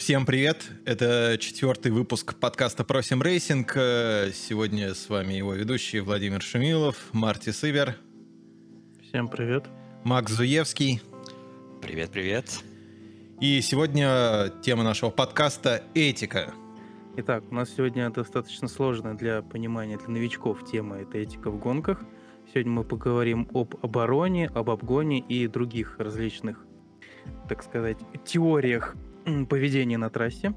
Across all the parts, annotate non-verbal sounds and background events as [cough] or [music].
Всем привет! Это четвертый выпуск подкаста «Про sim racing». Сегодня с вами его ведущие Владимир Шумилов, Марти Сывер. Всем привет. Макс Зуевский. Привет-привет. И сегодня тема нашего подкаста — этика. Итак, у нас сегодня достаточно сложная для понимания для новичков тема — это этика в гонках. Сегодня мы поговорим об обороне, об обгоне и других различных, так сказать, теориях поведения на трассе.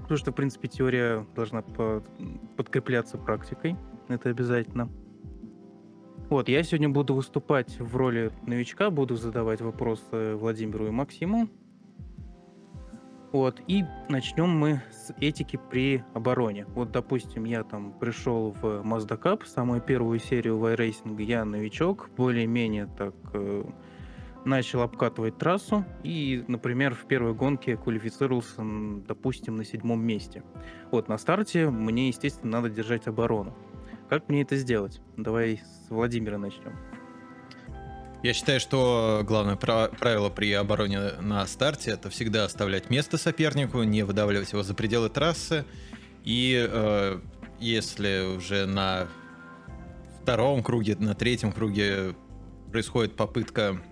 Потому что, в принципе, теория должна подкрепляться практикой. Это обязательно. Вот, я сегодня буду выступать в роли новичка, буду задавать вопросы Владимиру и Максиму. Вот, и начнем мы с этики при обороне. Вот, допустим, я там пришел в Mazda Cup, самую первую серию iRacing, я новичок, более-менее так э, начал обкатывать трассу и, например, в первой гонке квалифицировался, допустим, на седьмом месте. Вот, на старте мне, естественно, надо держать оборону. Как мне это сделать? Давай с Владимира начнем. Я считаю, что главное правило при обороне на старте это всегда оставлять место сопернику, не выдавливать его за пределы трассы. И э, если уже на втором круге, на третьем круге происходит попытка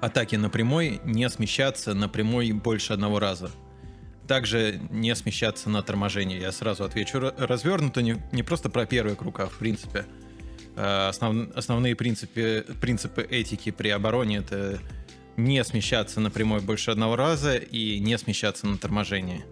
атаки на прямой, не смещаться на прямой больше одного раза. Также не смещаться на торможение. Я сразу отвечу развернуто, не, не просто про первый круг, а в принципе. Э, основ, основные принципы, принципы этики при обороне это не смещаться на прямой больше одного раза и не смещаться на торможение.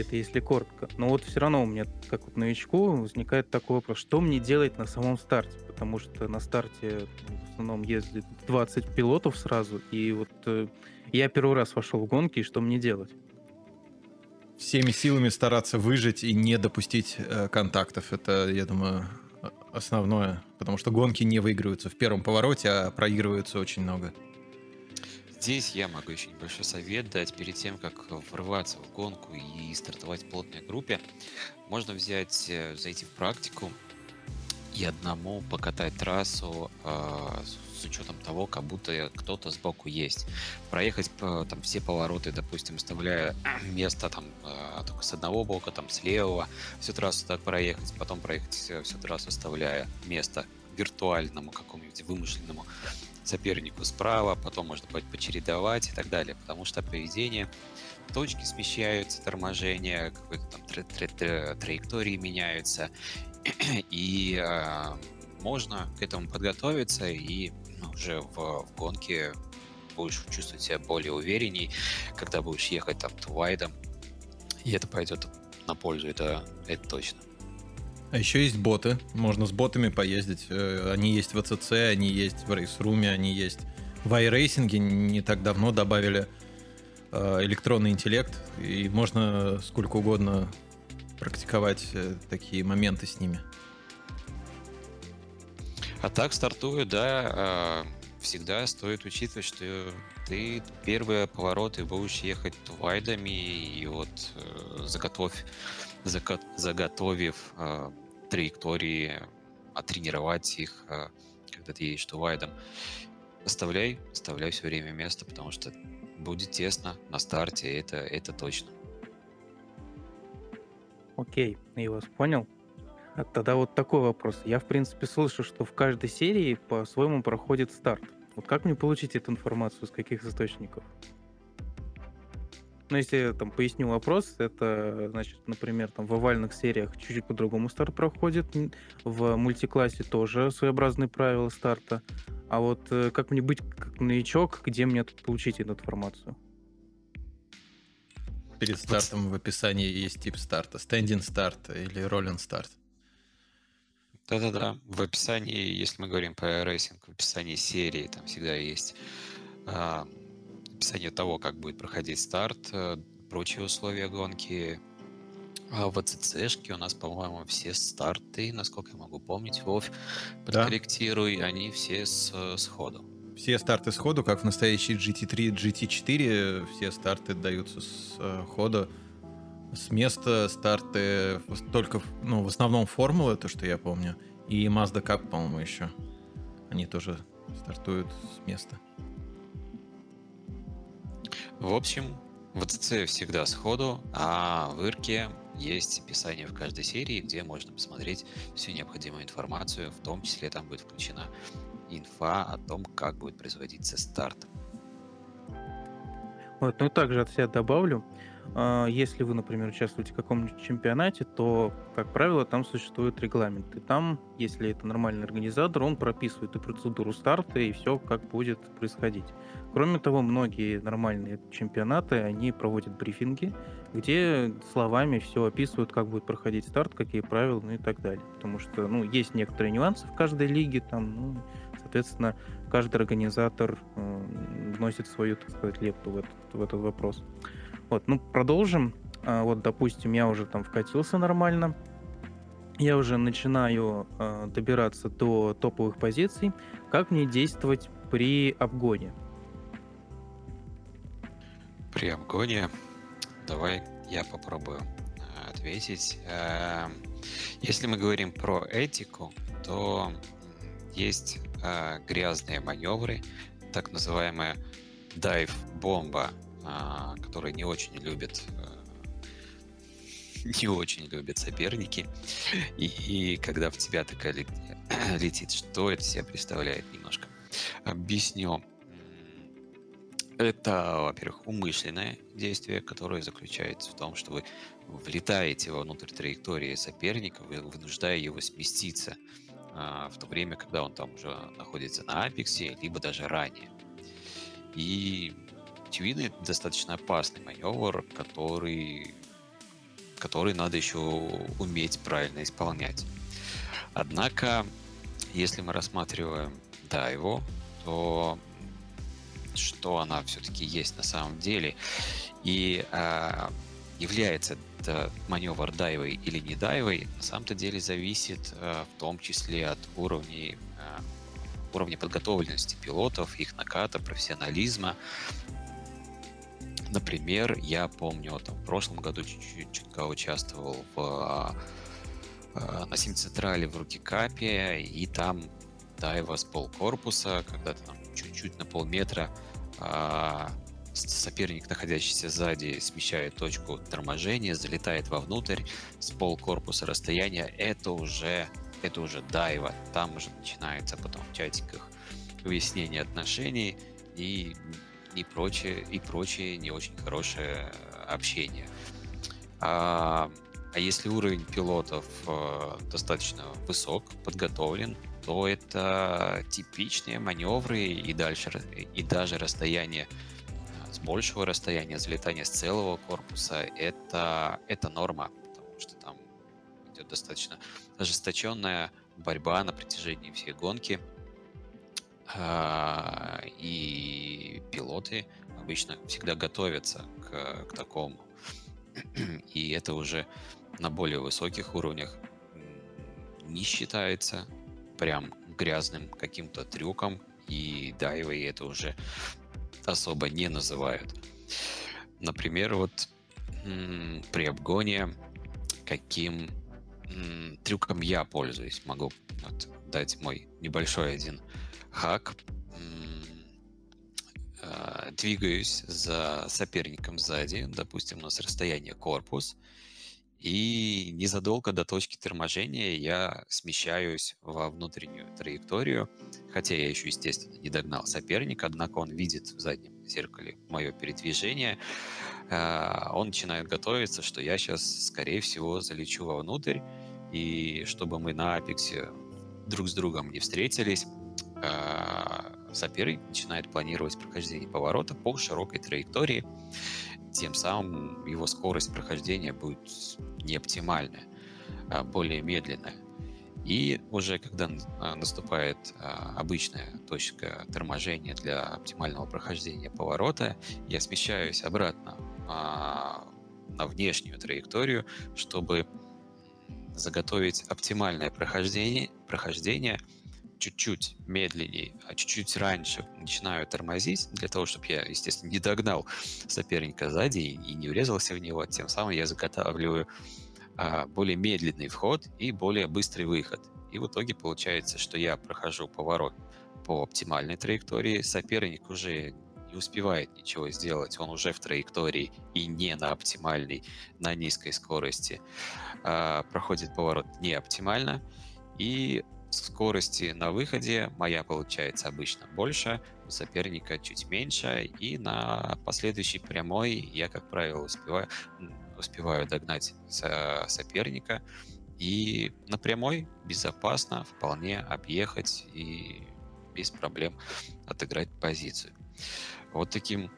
Это если коротко. Но вот все равно у меня, как вот новичку, возникает такой вопрос, что мне делать на самом старте? Потому что на старте в основном ездит 20 пилотов сразу, и вот э, я первый раз вошел в гонки, и что мне делать? Всеми силами стараться выжить и не допустить э, контактов. Это, я думаю, основное. Потому что гонки не выигрываются в первом повороте, а проигрываются очень много. Здесь я могу еще небольшой совет дать. Перед тем, как врываться в гонку и стартовать в плотной группе, можно взять, э, зайти в практику и одному покатать трассу э, с учетом того, как будто кто-то сбоку есть. Проехать по, там все повороты, допустим, оставляя [clears throat] место там э, только с одного бока, там с левого, всю трассу так проехать, потом проехать всю, всю трассу, оставляя место виртуальному какому-нибудь вымышленному сопернику справа, потом можно будет почередовать и так далее, потому что поведение точки смещаются, торможение, какой-то там тра- тра- тра- траектории меняются, [clears throat] и э, можно к этому подготовиться и ну, уже в, в гонке будешь чувствовать себя более уверенней, когда будешь ехать там твайдом, и это пойдет на пользу, это, это точно. А еще есть боты. Можно с ботами поездить. Э, они есть в АЦЦ, они есть в рейсруме, они есть в iRacing. Не так давно добавили э, электронный интеллект. И можно сколько угодно практиковать э, такие моменты с ними. А так стартую, да, всегда стоит учитывать, что ты первые повороты будешь ехать вайдами, и вот заготовь, заготовив траектории, оттренировать их, э, когда ты едешь тувайдом. Оставляй, оставляй все время место, потому что будет тесно на старте, это, это точно. Окей, я вас понял. А тогда вот такой вопрос. Я, в принципе, слышу, что в каждой серии по-своему проходит старт. Вот как мне получить эту информацию, с каких источников? Ну, если я там поясню вопрос, это, значит, например, там в овальных сериях чуть-чуть по-другому старт проходит, в мультиклассе тоже своеобразные правила старта. А вот э, как мне быть как новичок, где мне тут получить эту информацию? Перед стартом в описании есть тип старта. Standing start или rolling start. Да-да-да. В описании, если мы говорим по iRacing, в описании серии там всегда есть а, описание того, как будет проходить старт, э, прочие условия гонки. А в АЦЦшке у нас, по-моему, все старты, насколько я могу помнить, Вов, подкорректируй, да. они все с, с ходу. Все старты с ходу, как в настоящей GT3, GT4, все старты даются с э, хода. С места старты только, ну, в основном формулы, то, что я помню, и Mazda Cup, по-моему, еще. Они тоже стартуют с места. В общем, В АЦЦ всегда сходу, а в Ирке есть описание в каждой серии, где можно посмотреть всю необходимую информацию, в том числе там будет включена инфа о том, как будет производиться старт. Вот, ну также от себя добавлю, если вы, например, участвуете в каком-нибудь чемпионате, то, как правило, там существует регламент. И там, если это нормальный организатор, он прописывает и процедуру старта, и все, как будет происходить. Кроме того, многие нормальные чемпионаты, они проводят брифинги, где словами все описывают, как будет проходить старт, какие правила, ну и так далее. Потому что, ну, есть некоторые нюансы в каждой лиге, там, ну, соответственно, каждый организатор э, вносит свою, так сказать, лепту в этот, в этот вопрос. Вот, ну, продолжим. А, вот, допустим, я уже там вкатился нормально. Я уже начинаю э, добираться до топовых позиций. Как мне действовать при обгоне? При обгоне давай я попробую а, ответить. Эм, если мы говорим про этику, то есть грязные маневры, так называемая дайв-бомба, э, которую не очень любят э, [laughs] не очень любят соперники. И, и когда в тебя такая [clears throat] летит, что это себя представляет немножко? Объясню. Это, во-первых, умышленное действие, которое заключается в том, что вы влетаете внутрь траектории соперника, вынуждая его сместиться а, в то время, когда он там уже находится на апексе, либо даже ранее. И это достаточно опасный маневр, который, который надо еще уметь правильно исполнять. Однако, если мы рассматриваем дайву, то что она все-таки есть на самом деле, и э, является это маневр дайвой или не дайвой, на самом-то деле зависит э, в том числе от уровней, э, уровня подготовленности пилотов, их наката, профессионализма. Например, я помню, там, в прошлом году чуть-чуть участвовал в, э, на Сим Централе в Рукикапе, и там дайва с полкорпуса, когда ты там чуть-чуть на полметра соперник, находящийся сзади, смещает точку торможения, залетает вовнутрь с полкорпуса расстояния, это уже, это уже дайва. Там уже начинается потом в чатиках выяснение отношений и, и, прочее, и прочее не очень хорошее общение. А, а если уровень пилотов э, достаточно высок, подготовлен, то это типичные маневры и дальше и даже расстояние с большего расстояния, залетание с целого корпуса, это, это норма, потому что там идет достаточно ожесточенная борьба на протяжении всей гонки. А, и пилоты обычно всегда готовятся к, к такому. [clears throat] И это уже на более высоких уровнях не считается прям грязным каким-то трюком. И дайвы это уже особо не называют. Например, вот при обгоне каким трюком я пользуюсь. Могу вот, дать мой небольшой один хак. А, двигаюсь за соперником сзади, допустим, у нас расстояние корпус, и незадолго до точки торможения я смещаюсь во внутреннюю траекторию, хотя я еще, естественно, не догнал соперника, однако он видит в заднем зеркале мое передвижение, а, он начинает готовиться, что я сейчас, скорее всего, залечу вовнутрь, и чтобы мы на апексе друг с другом не встретились, а, соперник начинает планировать прохождение поворота по широкой траектории, тем самым его скорость прохождения будет не оптимальная, а более медленная. И уже когда а, наступает а, обычная точка торможения для оптимального прохождения поворота, я смещаюсь обратно на внешнюю траекторию, чтобы заготовить оптимальное прохождение, прохождение чуть-чуть медленнее, а чуть-чуть раньше начинаю тормозить, для того, чтобы я, естественно, не догнал соперника сзади и не врезался в него, тем самым я заготавливаю а, более медленный вход и более быстрый выход. И в итоге получается, что я прохожу поворот по оптимальной траектории, соперник уже не успевает ничего сделать, он уже в траектории и не на оптимальной, на низкой скорости, а, проходит поворот не оптимально, и скорости на выходе моя получается обычно больше, у соперника чуть меньше, и на последующей прямой я, как правило, успеваю, успеваю догнать соперника, и на прямой безопасно вполне объехать и без проблем отыграть позицию. Вот таким,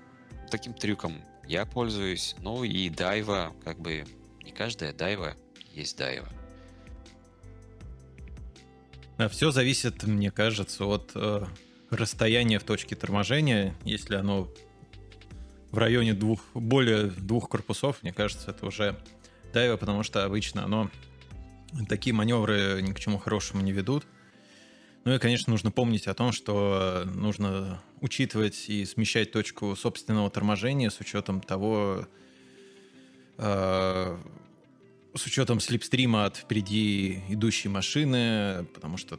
таким трюком я пользуюсь. Ну и дайва, как бы не каждая дайва есть дайва. А Все зависит, мне кажется, от э, расстояния в точке торможения. Если оно в районе двух, более двух корпусов, мне кажется, это уже дайва, потому что обычно оно такие маневры ни к чему хорошему не ведут. Ну и, конечно, нужно помнить о том, что нужно учитывать и смещать точку собственного торможения с учетом того, э, с учетом слепстрима от впереди идущей машины, потому что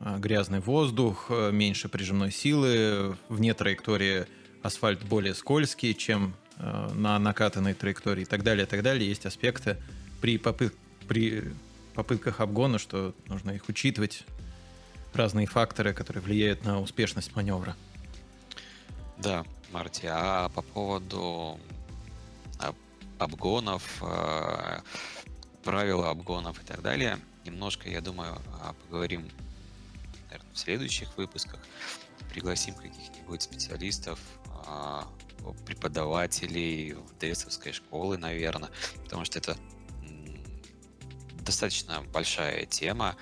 э, грязный воздух, э, меньше прижимной силы, вне траектории асфальт более скользкий, чем э, на накатанной траектории и так далее, и так далее. Есть аспекты при, попыт... при попытках обгона, что нужно их учитывать, разные факторы, которые влияют на успешность маневра. Да, Марти, а по поводу обгонов, э, правила обгонов и так далее, немножко, я думаю, а, поговорим наверное, в следующих выпусках. Пригласим каких-нибудь специалистов, а, преподавателей ДСовской школы, наверное, потому что это достаточно большая тема.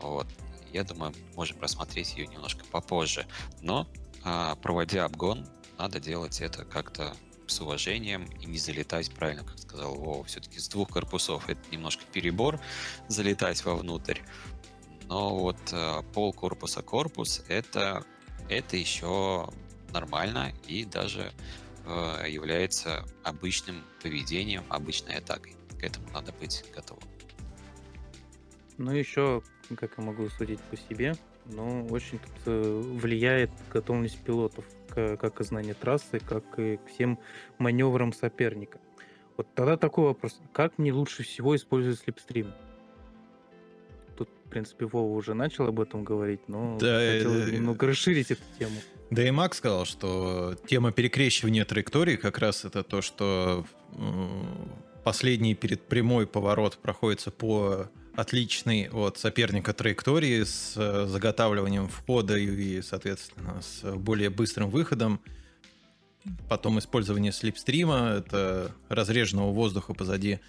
Вот. Я думаю, можем рассмотреть ее немножко попозже. Но а, проводя обгон, надо делать это как-то с уважением и не залетать, правильно, как сказал Вова, все-таки с двух корпусов это немножко перебор, залетать вовнутрь. Но вот э, пол корпуса корпус это, это еще нормально и даже э, является обычным поведением, обычной атакой. К этому надо быть готовым. Ну, еще, как я могу судить по себе, ну, очень тут э, влияет готовность пилотов как и знание трассы, как и к всем маневрам соперника. Вот тогда такой вопрос. Как мне лучше всего использовать слепстрим? Тут, в принципе, Вова уже начал об этом говорить, но да, хотел э, немного расширить эту тему. Да и Макс сказал, что тема перекрещивания траектории как раз это то, что последний перед прямой поворот проходится по отличной от соперника траектории с э, заготавливанием входа и, соответственно, с более быстрым выходом. Потом использование слипстрима, это разреженного воздуха позади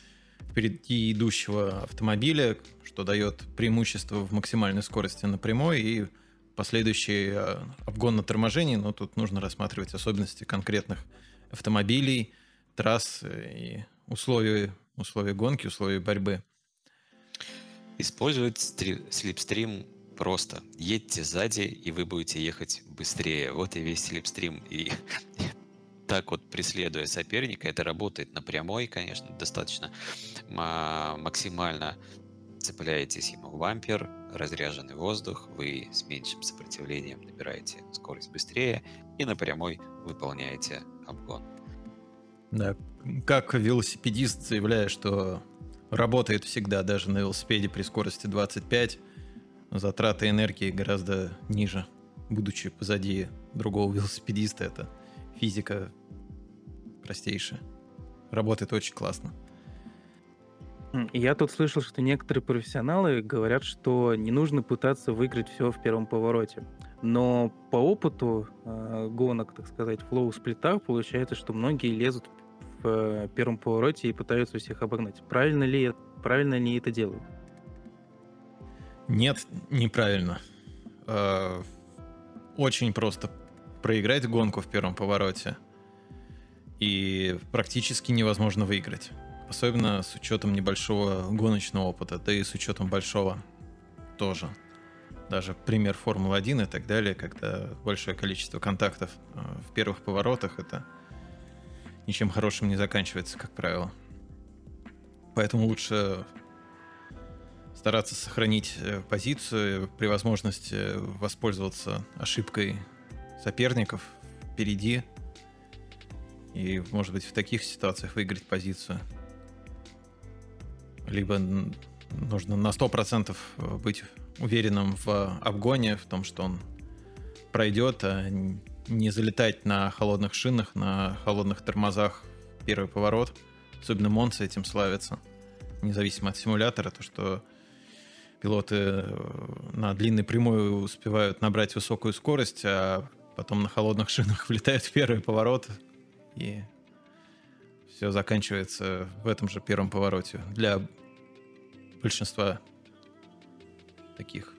впереди идущего автомобиля, что дает преимущество в максимальной скорости на прямой и последующий э, обгон на торможении, но тут нужно рассматривать особенности конкретных автомобилей, трасс и условий, условий гонки, условий борьбы. Использовать слепстрим просто. Едьте сзади, и вы будете ехать быстрее. Вот и весь слепстрим. И [laughs] так вот, преследуя соперника, это работает напрямую, конечно, достаточно максимально цепляетесь ему в бампер, разряженный воздух, вы с меньшим сопротивлением набираете скорость быстрее и напрямую выполняете обгон. Да, как велосипедист заявляю, что работает всегда, даже на велосипеде при скорости 25. Затраты энергии гораздо ниже, будучи позади другого велосипедиста. Это физика простейшая. Работает очень классно. Я тут слышал, что некоторые профессионалы говорят, что не нужно пытаться выиграть все в первом повороте. Но по опыту э, гонок, так сказать, флоу-сплитах получается, что многие лезут в первом повороте и пытаются всех обогнать. Правильно ли, правильно ли это делают? Нет, неправильно. Э, очень просто проиграть гонку в первом повороте и практически невозможно выиграть. Особенно с учетом небольшого гоночного опыта, да и с учетом большого тоже. Даже пример Формулы-1 и так далее, когда большое количество контактов э, в первых поворотах, это ничем хорошим не заканчивается, как правило. Поэтому лучше стараться сохранить э, позицию, при возможности воспользоваться ошибкой соперников впереди. И, может быть, в таких ситуациях выиграть позицию. Либо нужно на 100% быть уверенным в обгоне, в том, что он пройдет, а не залетать на холодных шинах, на холодных тормозах первый поворот. Особенно Монца этим славится. Независимо от симулятора, то что пилоты э, на длинной прямой успевают набрать высокую скорость, а потом на холодных шинах [laughs] влетают в первый поворот, и все заканчивается в этом же первом повороте. Для большинства таких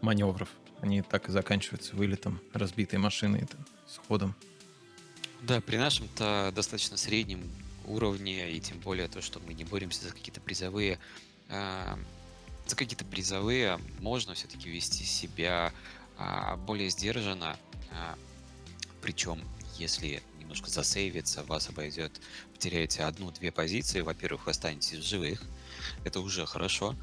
маневров они так и заканчиваются вылетом разбитой машины с ходом. Да, при нашем-то достаточно среднем уровне, и тем более то, что мы не боремся за какие-то призовые э, за какие-то призовые можно все-таки вести себя а, более сдержанно. А, причем, если немножко засейвится, вас обойдет, потеряете одну-две позиции. Во-первых, вы останетесь в живых. Это уже хорошо.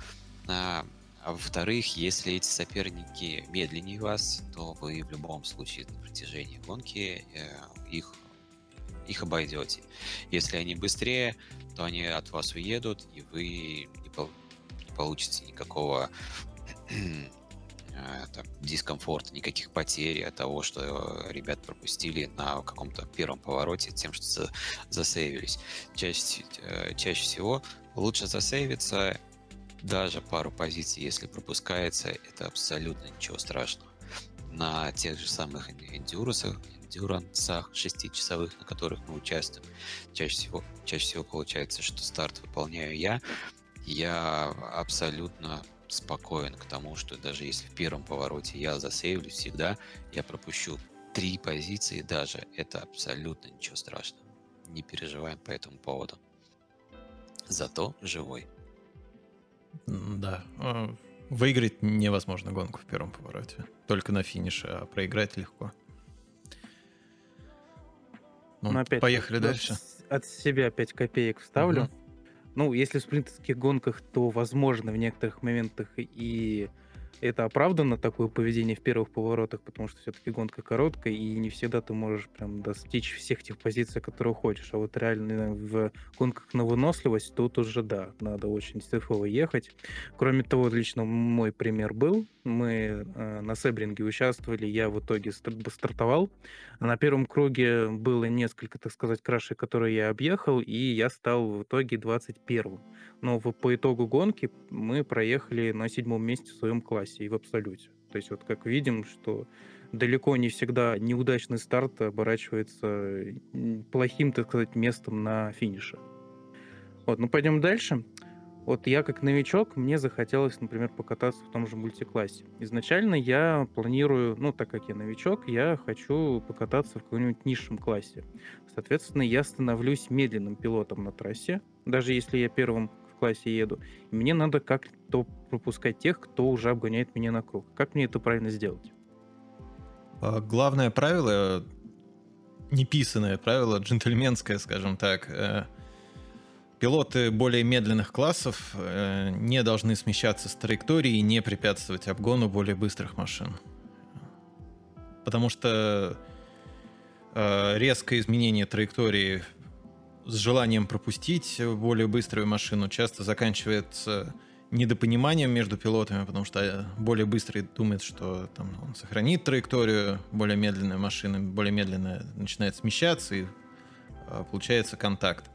А, во-вторых, если эти соперники медленнее вас, то вы в любом случае на протяжении гонки э, их, их обойдете. Если они быстрее, то они от вас уедут, и вы не, получите никакого э, там, дискомфорта, никаких потерь от того, что ребят пропустили на каком-то первом повороте тем, что за, засейвились. Чаще, э, чаще всего лучше засейвиться даже пару позиций, если пропускается, это абсолютно ничего страшного. На тех же самых эндюрансах, эндюрансах шестичасовых, на которых мы участвуем, чаще всего, чаще всего получается, что старт выполняю я, я абсолютно спокоен к тому, что даже если в первом повороте я засейвлю всегда, я пропущу три позиции даже, это абсолютно ничего страшного. Не переживаем по этому поводу. Зато живой. Да. А, выиграть невозможно гонку в первом повороте. Только на финише, а проиграть легко. Ну, опять поехали дальше. От себя 5 копеек вставлю. Угу. Ну, если в спринтерских гонках, то, возможно, в некоторых моментах и это оправдано, такое поведение в первых поворотах, потому что все-таки гонка короткая, и не всегда ты можешь прям достичь всех тех позиций, которые хочешь. А вот реально в гонках на выносливость тут уже, да, надо очень стефово ехать. Кроме того, лично мой пример был. Мы э, на Себринге участвовали, я в итоге стартовал. На первом круге было несколько, так сказать, крашей, которые я объехал, и я стал в итоге 21-м но в, по итогу гонки мы проехали на седьмом месте в своем классе и в абсолюте. То есть вот как видим, что далеко не всегда неудачный старт оборачивается плохим, так сказать, местом на финише. Вот, ну пойдем дальше. Вот я как новичок, мне захотелось, например, покататься в том же мультиклассе. Изначально я планирую, ну, так как я новичок, я хочу покататься в каком-нибудь низшем классе. Соответственно, я становлюсь медленным пилотом на трассе, даже если я первым классе еду. Мне надо как-то пропускать тех, кто уже обгоняет меня на круг. Как мне это правильно сделать? А, главное правило, неписанное правило, джентльменское, скажем так, э, пилоты более медленных классов э, не должны смещаться с траектории и не препятствовать обгону более быстрых машин. Потому что э, резкое изменение траектории с желанием пропустить более быструю машину часто заканчивается недопониманием между пилотами, потому что более быстрый думает, что там, он сохранит траекторию, более медленная машина, более медленная начинает смещаться, и а, получается контакт.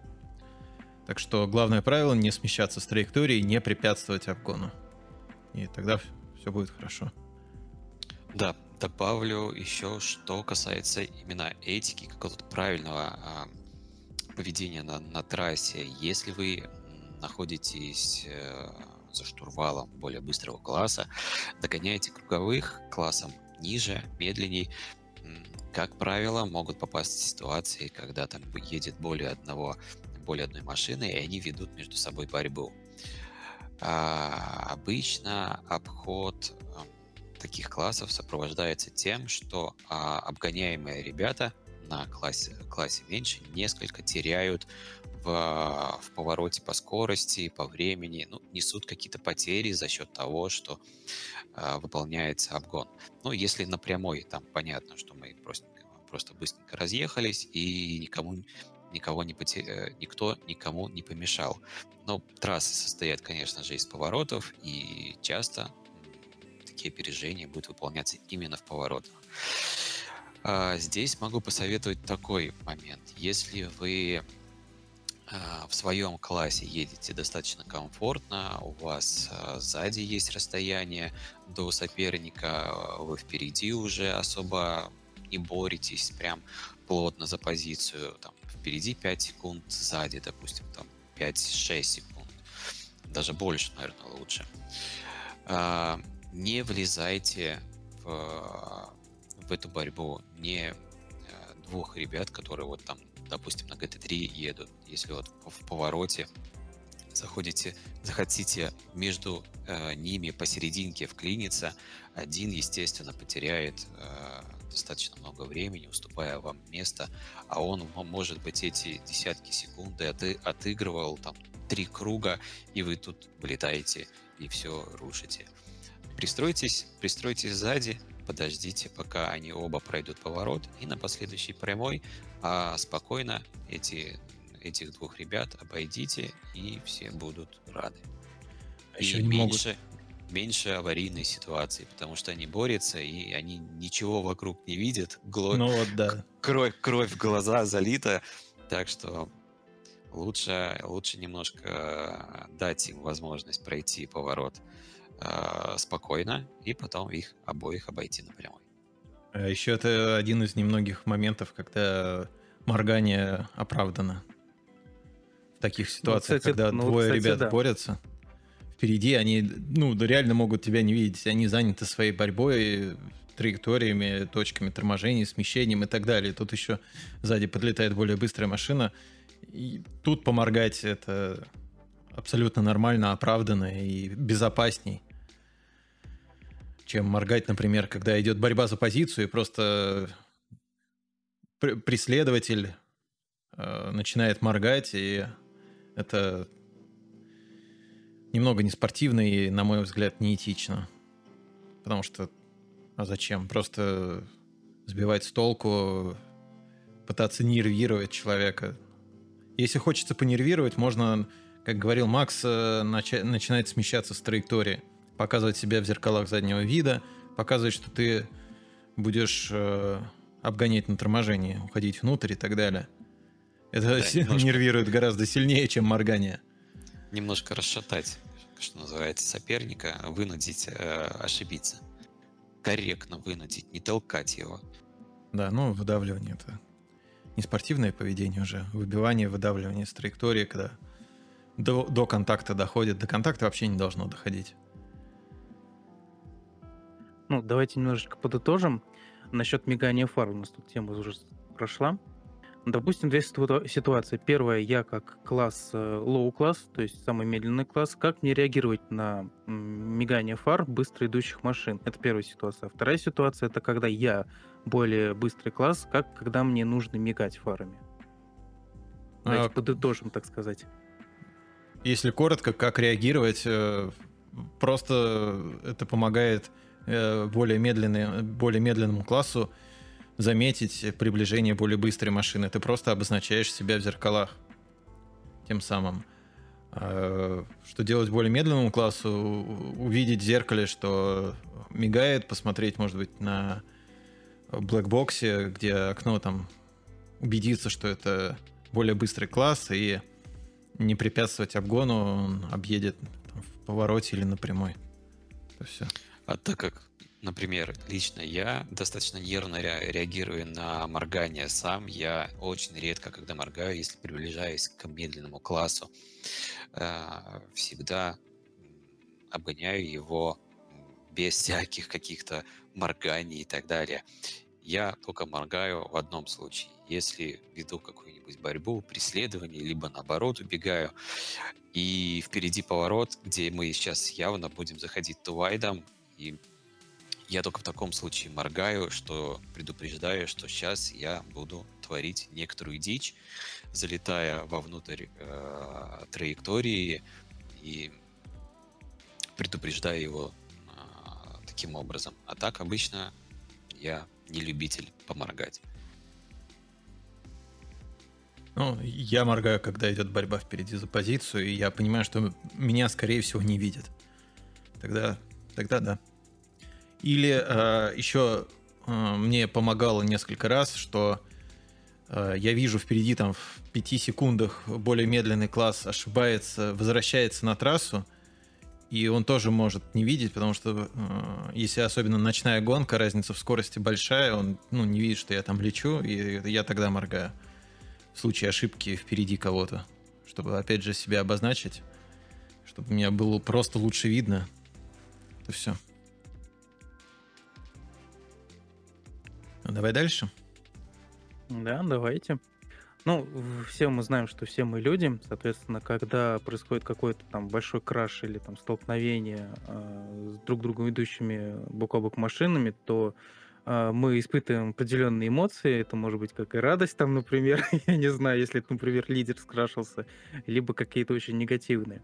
Так что главное правило не смещаться с траектории, не препятствовать обгону. И тогда все будет хорошо. Да, добавлю еще, что касается именно этики, какого-то правильного поведения на, на трассе. Если вы находитесь э, за штурвалом более быстрого класса, догоняете круговых классом ниже, медленней, как правило, могут попасть в ситуации, когда там едет более одного, более одной машины, и они ведут между собой борьбу. А, обычно обход э, таких классов сопровождается тем, что а, обгоняемые ребята на классе, классе меньше несколько теряют в, в повороте по скорости, по времени, ну, несут какие-то потери за счет того, что э, выполняется обгон. Ну, если на прямой, там понятно, что мы просто, просто быстренько разъехались, и никому никого не поте... Э, никто никому не помешал. Но трассы состоят, конечно же, из поворотов, и часто такие опережения будут выполняться именно в поворотах. А, здесь могу посоветовать такой момент. Если вы а, в своем классе едете достаточно комфортно, у вас а, сзади есть расстояние до соперника, вы впереди уже особо не боретесь прям плотно за позицию, там, впереди 5 секунд, сзади, допустим, там 5-6 секунд, даже больше, наверное, лучше. Не влезайте в, в эту борьбу, не двух ребят, которые вот там допустим, на GT3 едут, если вот в повороте заходите, захотите между э, ними посерединке вклиниться, один, естественно, потеряет э, достаточно много времени, уступая вам место, а он, может быть, эти десятки секунды оты, отыгрывал там три круга, и вы тут вылетаете и все рушите. Пристройтесь, пристройтесь сзади, подождите, пока они оба пройдут поворот, и на последующей прямой а спокойно эти, этих двух ребят обойдите, и все будут рады. А и еще не меньше, могут... меньше аварийной ситуации, потому что они борются, и они ничего вокруг не видят. Гло... Ну вот, да. Кровь, кровь в глаза залита, так что лучше, лучше немножко дать им возможность пройти поворот э, спокойно и потом их обоих обойти напрямую. А еще это один из немногих моментов, когда моргание оправдано. В таких ну, ситуациях, ну, кстати, когда ну, двое кстати, ребят да. борются, впереди они, ну, реально могут тебя не видеть. Они заняты своей борьбой, траекториями, точками торможения, смещением и так далее. Тут еще сзади подлетает более быстрая машина. И тут поморгать это абсолютно нормально, оправданно и безопасней чем моргать, например, когда идет борьба за позицию, и просто преследователь э, начинает моргать, и это немного неспортивно и, на мой взгляд, неэтично. Потому что, а зачем? Просто сбивать с толку, пытаться нервировать человека. Если хочется понервировать, можно, как говорил Макс, э, начинать смещаться с траектории показывать себя в зеркалах заднего вида, показывать, что ты будешь э, обгонять на торможении, уходить внутрь и так далее. Это да, немножко... нервирует гораздо сильнее, чем моргание. Немножко расшатать, что называется, соперника, вынудить э, ошибиться. Корректно вынудить, не толкать его. Да, ну, выдавливание это не спортивное поведение уже, выбивание, выдавливание с траектории, когда до, до контакта доходит. До контакта вообще не должно доходить. Ну, давайте немножечко подытожим. Насчет мигания фар у нас тут тема уже прошла. Допустим, две ситуации. Первая, я как класс э, low класс, то есть самый медленный класс, как мне реагировать на мигание фар быстро идущих машин? Это первая ситуация. Вторая ситуация, это когда я более быстрый класс, как когда мне нужно мигать фарами. Давайте а... подытожим, так сказать. Если коротко, как реагировать, э, просто это помогает более, медленный, более медленному классу заметить приближение более быстрой машины. Ты просто обозначаешь себя в зеркалах тем самым. А, что делать более медленному классу? Увидеть в зеркале, что мигает, посмотреть, может быть, на блэкбоксе, где окно там убедиться, что это более быстрый класс, и не препятствовать обгону, он объедет там, в повороте или на прямой. Это все. А так как, например, лично я достаточно нервно ре- реагирую на моргание сам, я очень редко, когда моргаю, если приближаюсь к медленному классу, э, всегда обгоняю его без всяких каких-то морганий и так далее. Я только моргаю в одном случае. Если веду какую-нибудь борьбу, преследование, либо наоборот убегаю, и впереди поворот, где мы сейчас явно будем заходить тувайдом, и я только в таком случае моргаю, что предупреждаю, что сейчас я буду творить некоторую дичь, залетая вовнутрь э, траектории и предупреждая его э, таким образом. А так обычно я не любитель поморгать. Ну, я моргаю, когда идет борьба впереди за позицию, и я понимаю, что меня, скорее всего, не видят. Тогда, тогда да. Или э, еще э, мне помогало несколько раз, что э, я вижу впереди там в 5 секундах более медленный класс ошибается, возвращается на трассу, и он тоже может не видеть, потому что э, если особенно ночная гонка, разница в скорости большая, он ну, не видит, что я там лечу, и я тогда моргаю. В случае ошибки впереди кого-то, чтобы опять же себя обозначить, чтобы меня было просто лучше видно. Это все. Ну, давай дальше. Да, давайте. Ну, все мы знаем, что все мы люди, соответственно, когда происходит какой-то там большой краш или там столкновение э, с друг другом идущими бок о бок машинами, то э, мы испытываем определенные эмоции. Это может быть как и радость, там, например, [laughs] я не знаю, если, например, лидер скрашился, либо какие-то очень негативные.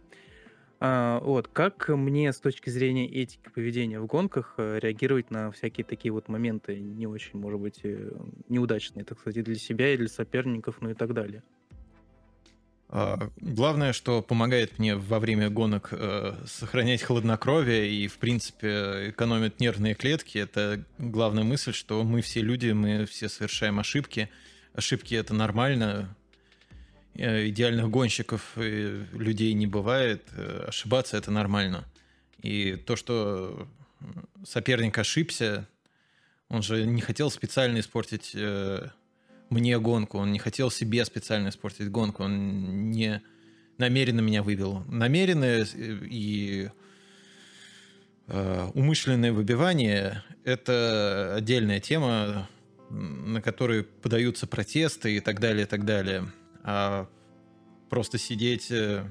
Вот, как мне с точки зрения этики поведения в гонках э, реагировать на всякие такие вот моменты не очень, может быть, э, неудачные, так сказать, и для себя, и для соперников, ну и так далее? А, главное, что помогает мне во время гонок э, сохранять хладнокровие и, в принципе, экономит нервные клетки, это главная мысль, что мы все люди, мы все совершаем ошибки. Ошибки это нормально, идеальных гонщиков и людей не бывает. Э, ошибаться это нормально. И то, что соперник ошибся, он же не хотел специально испортить э, мне гонку, он не хотел себе специально испортить гонку, он не намеренно меня выбил. Намеренное и э, умышленное выбивание – это отдельная тема, на которой подаются протесты и так далее, и так далее а просто сидеть, э,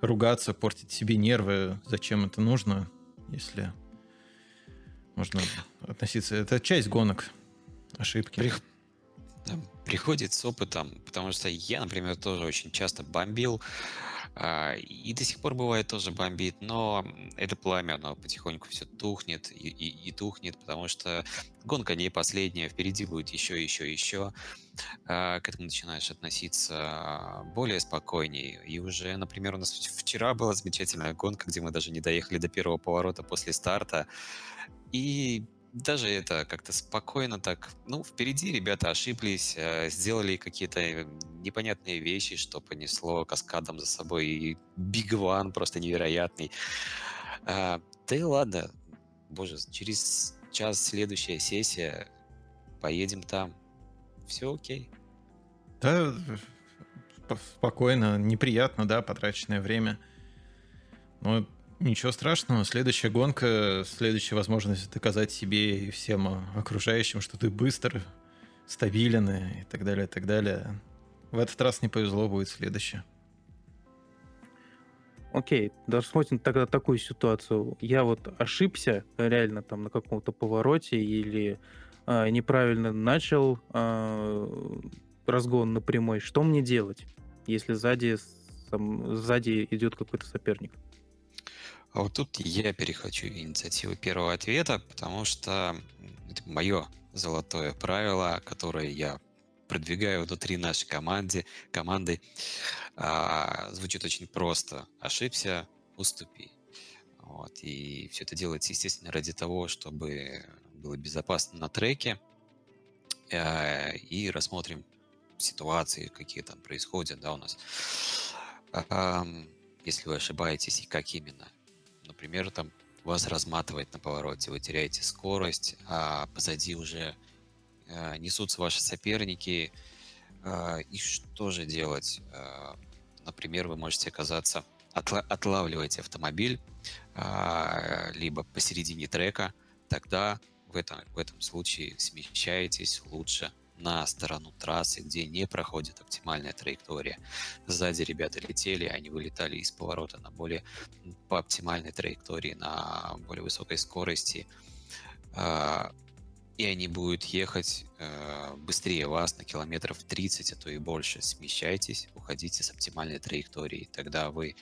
ругаться, портить себе нервы, зачем это нужно, если можно относиться... Это часть гонок, ошибки. При... Приходит с опытом, потому что я, например, тоже очень часто бомбил, и до сих пор бывает тоже бомбит, но это пламя, оно потихоньку все тухнет и, и, и тухнет, потому что гонка не последняя, впереди будет еще, еще, еще. А, к этому начинаешь относиться более спокойнее. И уже, например, у нас вчера была замечательная гонка, где мы даже не доехали до первого поворота после старта. И даже это как-то спокойно так, ну, впереди ребята ошиблись, э, сделали какие-то э, непонятные вещи, что понесло каскадом за собой и Big One просто невероятный. А, да и ладно, боже, через час следующая сессия, поедем там, все окей. Да, спокойно, неприятно, да, потраченное время. Но Ничего страшного. Следующая гонка, следующая возможность доказать себе и всем окружающим, что ты быстр, стабилен и так далее, и так далее. В этот раз не повезло, будет следующее. Окей, рассмотрим тогда такую ситуацию. Я вот ошибся реально там на каком-то повороте или э, неправильно начал э, разгон на прямой. Что мне делать, если сзади, там, сзади идет какой-то соперник? А вот тут я перехочу инициативу первого ответа, потому что это мое золотое правило, которое я продвигаю внутри нашей команды. команды. А, звучит очень просто. Ошибся, уступи. Вот. И все это делается, естественно, ради того, чтобы было безопасно на треке. А, и рассмотрим ситуации, какие там происходят да, у нас. А, если вы ошибаетесь и как именно например, там вас разматывает на повороте, вы теряете скорость, а позади уже э, несутся ваши соперники. Э, и что же делать? Э, например, вы можете оказаться, отла- отлавливаете автомобиль э, либо посередине трека, тогда в этом, в этом случае смещаетесь лучше на сторону трассы, где не проходит оптимальная траектория. Сзади ребята летели, они вылетали из поворота на более по оптимальной траектории, на более высокой скорости. А, и они будут ехать э, быстрее вас на километров 30, а то и больше. Смещайтесь, уходите с оптимальной траектории. Тогда вы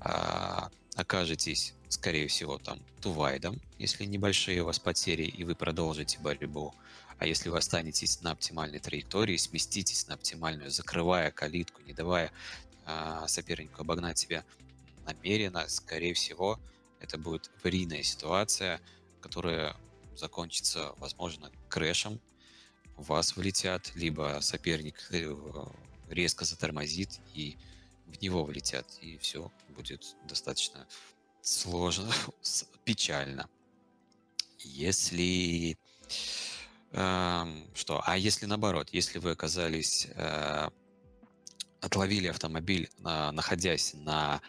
а, окажетесь, скорее всего, там тувайдом, если небольшие у вас потери, и вы продолжите борьбу А если вы останетесь на оптимальной траектории, сместитесь на оптимальную, закрывая калитку, не давая э, сопернику обогнать себя намеренно, скорее всего, это будет аварийная ситуация, которая закончится, возможно, крэшем, в вас влетят, либо соперник э, резко затормозит и в него влетят, и все будет достаточно сложно, [laughs] печально. Если что, а если наоборот, если вы оказались э, отловили автомобиль, э, находясь на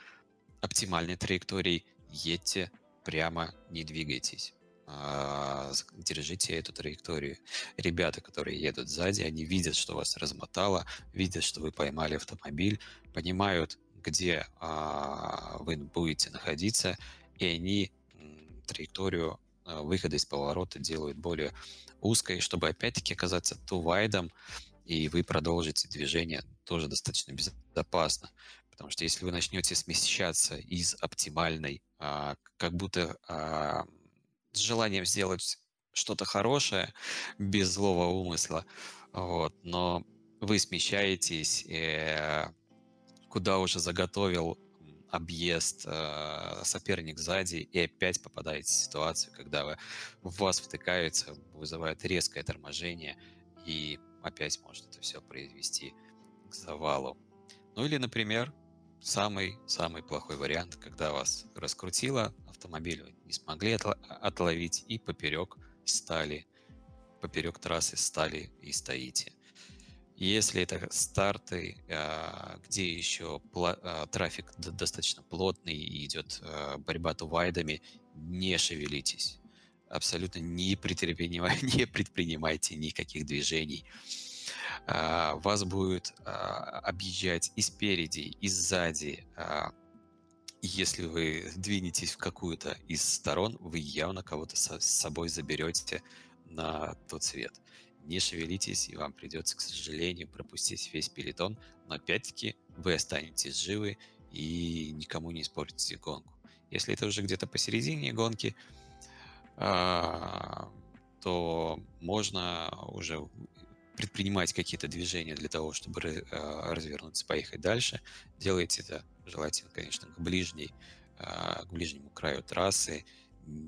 оптимальной траектории, едьте прямо, не двигайтесь. А, держите эту траекторию. Ребята, которые едут сзади, они видят, что вас размотало, видят, что вы поймали автомобиль, понимают, где а, вы будете находиться, и они траекторию а, выхода из поворота делают более узкой, чтобы опять-таки оказаться тувайдом, и вы продолжите движение тоже достаточно безопасно. Потому что если вы начнете смещаться из оптимальной, как будто с желанием сделать что-то хорошее, без злого умысла, вот, но вы смещаетесь, э, куда уже заготовил объезд э, соперник сзади, и опять попадаете в ситуацию, когда вы, в вас втыкаются, вызывает резкое торможение, и опять может это все произвести к завалу. Ну или, например, самый-самый плохой вариант, когда вас раскрутило, автомобиль вы не смогли отловить и поперек стали, поперек трассы стали и стоите. Если это старты, а, где еще а, трафик достаточно плотный и идет а, борьба тувайдами, не шевелитесь. Абсолютно не предпринимайте, [laughs] не предпринимайте никаких движений вас будет объезжать и спереди, и сзади. Если вы двинетесь в какую-то из сторон, вы явно кого-то с собой заберете на тот цвет. Не шевелитесь, и вам придется, к сожалению, пропустить весь пелетон, но опять-таки вы останетесь живы и никому не испортите гонку. Если это уже где-то посередине гонки, то можно уже предпринимать какие-то движения для того, чтобы а, развернуться, поехать дальше, делайте это желательно, конечно, к ближней, а, к ближнему краю трассы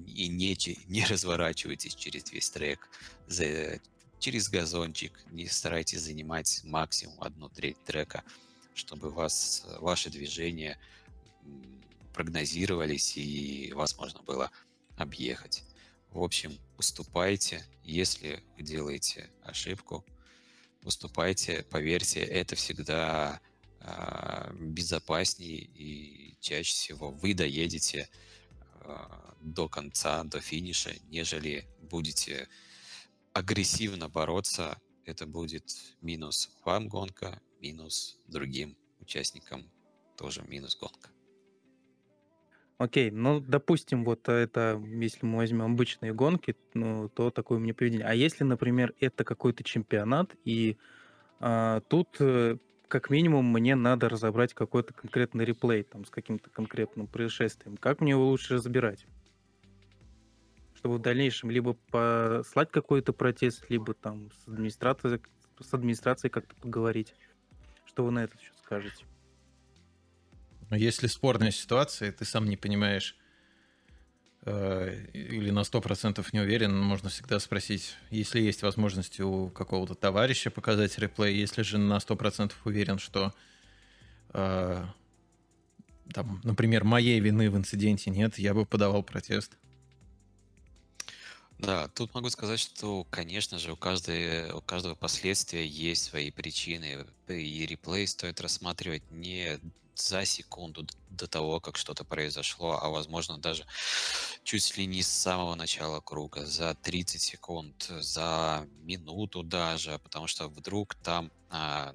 и не, не разворачивайтесь через весь трек, за, через газончик, не старайтесь занимать максимум одну треть трека, чтобы вас, ваши движения прогнозировались и вас можно было объехать. В общем, уступайте, если вы делаете ошибку, выступайте, поверьте, это всегда э, безопаснее и чаще всего вы доедете э, до конца, до финиша, нежели будете агрессивно бороться. Это будет минус вам гонка, минус другим участникам тоже минус гонка. Окей, ну, допустим, вот это, если мы возьмем обычные гонки, ну, то такое меня поведение. А если, например, это какой-то чемпионат, и а, тут э, как минимум мне надо разобрать какой-то конкретный реплей там с каким-то конкретным происшествием. Как мне его лучше разбирать? Чтобы в дальнейшем либо послать какой-то протест, либо там с администрацией, с администрацией как-то поговорить. Что вы на это еще скажете? Но если спорная ситуация, ты сам не понимаешь э, или на 100% не уверен, можно всегда спросить, если есть возможность у какого-то товарища показать реплей, если же на 100% уверен, что, э, там, например, моей вины в инциденте нет, я бы подавал протест. Да, тут могу сказать, что, конечно же, у, каждой, у каждого последствия есть свои причины, и реплей стоит рассматривать не за секунду до того, как что-то произошло, а возможно даже чуть ли не с самого начала круга, за 30 секунд, за минуту даже, потому что вдруг там а,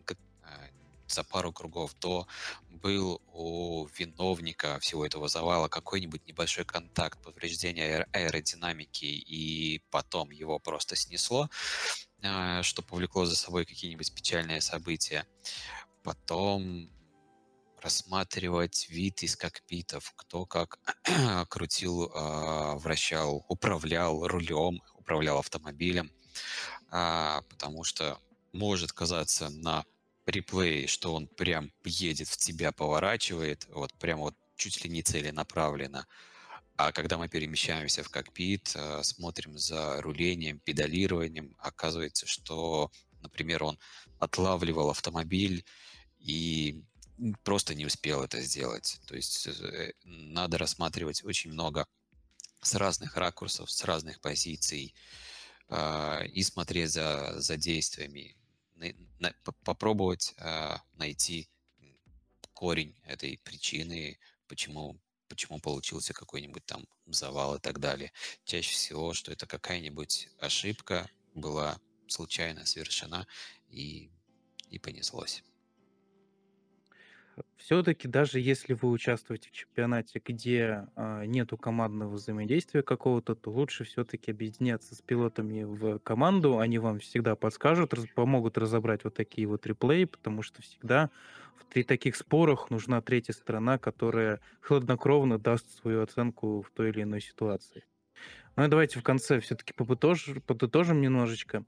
за пару кругов до был у виновника всего этого завала какой-нибудь небольшой контакт, повреждение аэродинамики, и потом его просто снесло, а, что повлекло за собой какие-нибудь печальные события. Потом рассматривать вид из кокпитов, кто как [clears throat] крутил, а, вращал, управлял рулем, управлял автомобилем. а, потому что может казаться на реплее, что он прям едет в тебя, поворачивает, вот прям вот чуть ли не целенаправленно. А когда мы перемещаемся в кокпит, э, смотрим за рулением, педалированием, оказывается, что, например, он отлавливал автомобиль и просто не успел это сделать. То есть э, надо рассматривать очень много с разных ракурсов, с разных позиций э, и смотреть за, за действиями, на, на, попробовать э, найти корень этой причины, почему почему получился какой-нибудь там завал и так далее. Чаще всего, что это какая-нибудь ошибка была случайно совершена и, и понеслось. Все-таки даже если вы участвуете в чемпионате, где а, нету командного взаимодействия какого-то, то лучше все-таки объединяться с пилотами в команду. Они вам всегда подскажут, раз, помогут разобрать вот такие вот реплеи, потому что всегда при таких спорах нужна третья сторона, которая хладнокровно даст свою оценку в той или иной ситуации. Ну и давайте в конце все-таки подытожим немножечко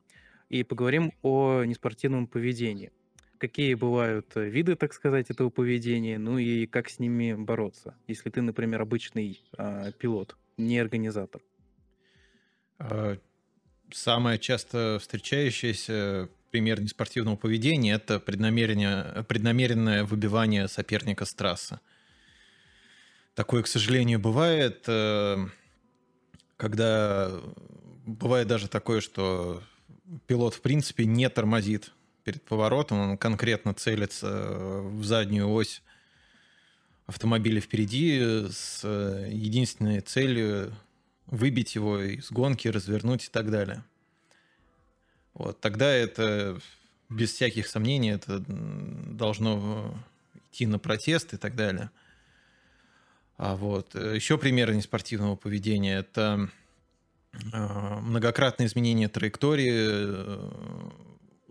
и поговорим о неспортивном поведении. Какие бывают э, виды, так сказать, этого поведения, ну и как с ними бороться, если ты, например, обычный э, пилот, не организатор. А, самое часто встречающееся пример неспортивного поведения – это преднамеренное, преднамеренное выбивание соперника с трассы. Такое, к сожалению, бывает, э, когда бывает даже такое, что пилот в принципе не тормозит перед поворотом, он конкретно целится в заднюю ось автомобиля впереди с единственной целью выбить его из гонки, развернуть и так далее. Вот, тогда это без всяких сомнений это должно идти на протест и так далее. А вот еще примеры неспортивного поведения это многократное изменение траектории, э,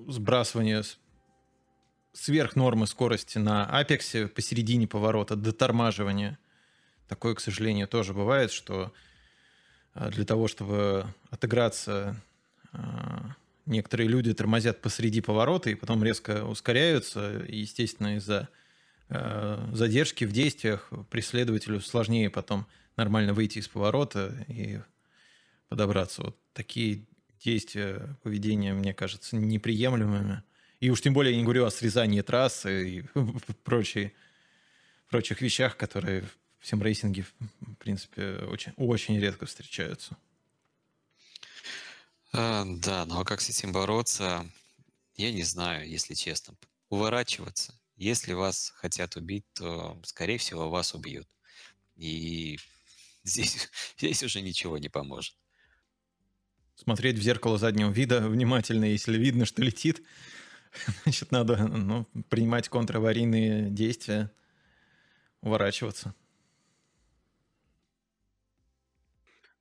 сбрасывание сверх нормы скорости на апексе посередине поворота, дотормаживание. Такое, к сожалению, тоже бывает, что а, для того, чтобы отыграться а, некоторые люди тормозят посреди поворота и потом резко ускоряются. Естественно, из-за э, задержки в действиях преследователю сложнее потом нормально выйти из поворота и подобраться. Вот такие действия, поведения, мне кажется, неприемлемыми. И уж тем более я не говорю о срезании трассы и [laughs] прочие, прочих вещах, которые в симрейсинге, в принципе, очень, очень редко встречаются. А, да, ну а как с этим бороться? Я не знаю, если честно. Уворачиваться. Если вас хотят убить, то, скорее всего, вас убьют. И [laughs] здесь, здесь уже ничего не поможет. Смотреть в зеркало заднего вида [laughs] внимательно, если видно, что летит, [laughs] значит, надо ну, принимать контраварийные действия, уворачиваться.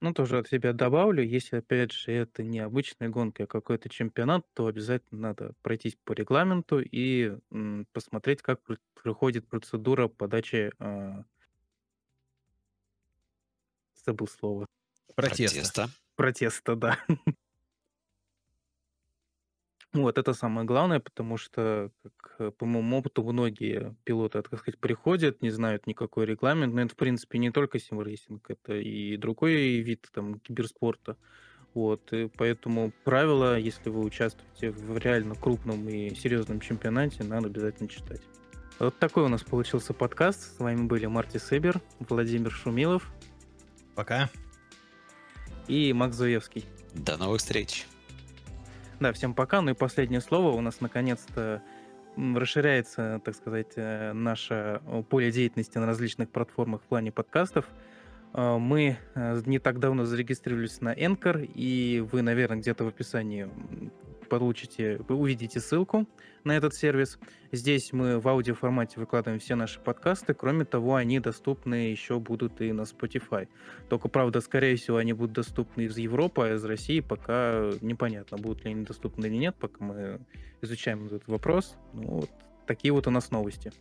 Ну, тоже от себя добавлю, если, опять же, это не обычная гонка, а какой-то чемпионат, то обязательно надо пройтись по регламенту и м, посмотреть, как проходит процедура подачи, а, забыл слово, Протеста. Протеста. Протеста, да. Вот, это самое главное, потому что, как, э, по моему опыту, многие пилоты, так сказать, приходят, не знают никакой регламент, но это, в принципе, не только sim racing, это и другой вид там киберспорта. Вот, и поэтому правила, если вы участвуете в реально крупном и серьезном чемпионате, надо обязательно читать. Вот такой у нас получился подкаст. С вами были Марти Себер, Владимир Шумилов. Пока. И Макс Зуевский. До новых встреч. Да, всем пока. Ну и последнее слово. У нас наконец-то расширяется, так сказать, э, наше э, поле деятельности на различных платформах в плане подкастов. Э, мы не так давно зарегистрировались на Anchor, и вы, наверное, где-то в описании получите, вы увидите ссылку на этот сервис. Здесь мы в аудиоформате выкладываем все наши подкасты. Кроме того, они доступны еще будут и на Spotify. Только, правда, скорее всего, они будут доступны из Европы, а из России пока непонятно, будут ли они доступны или нет, пока мы изучаем этот вопрос. Ну, вот такие вот у нас новости.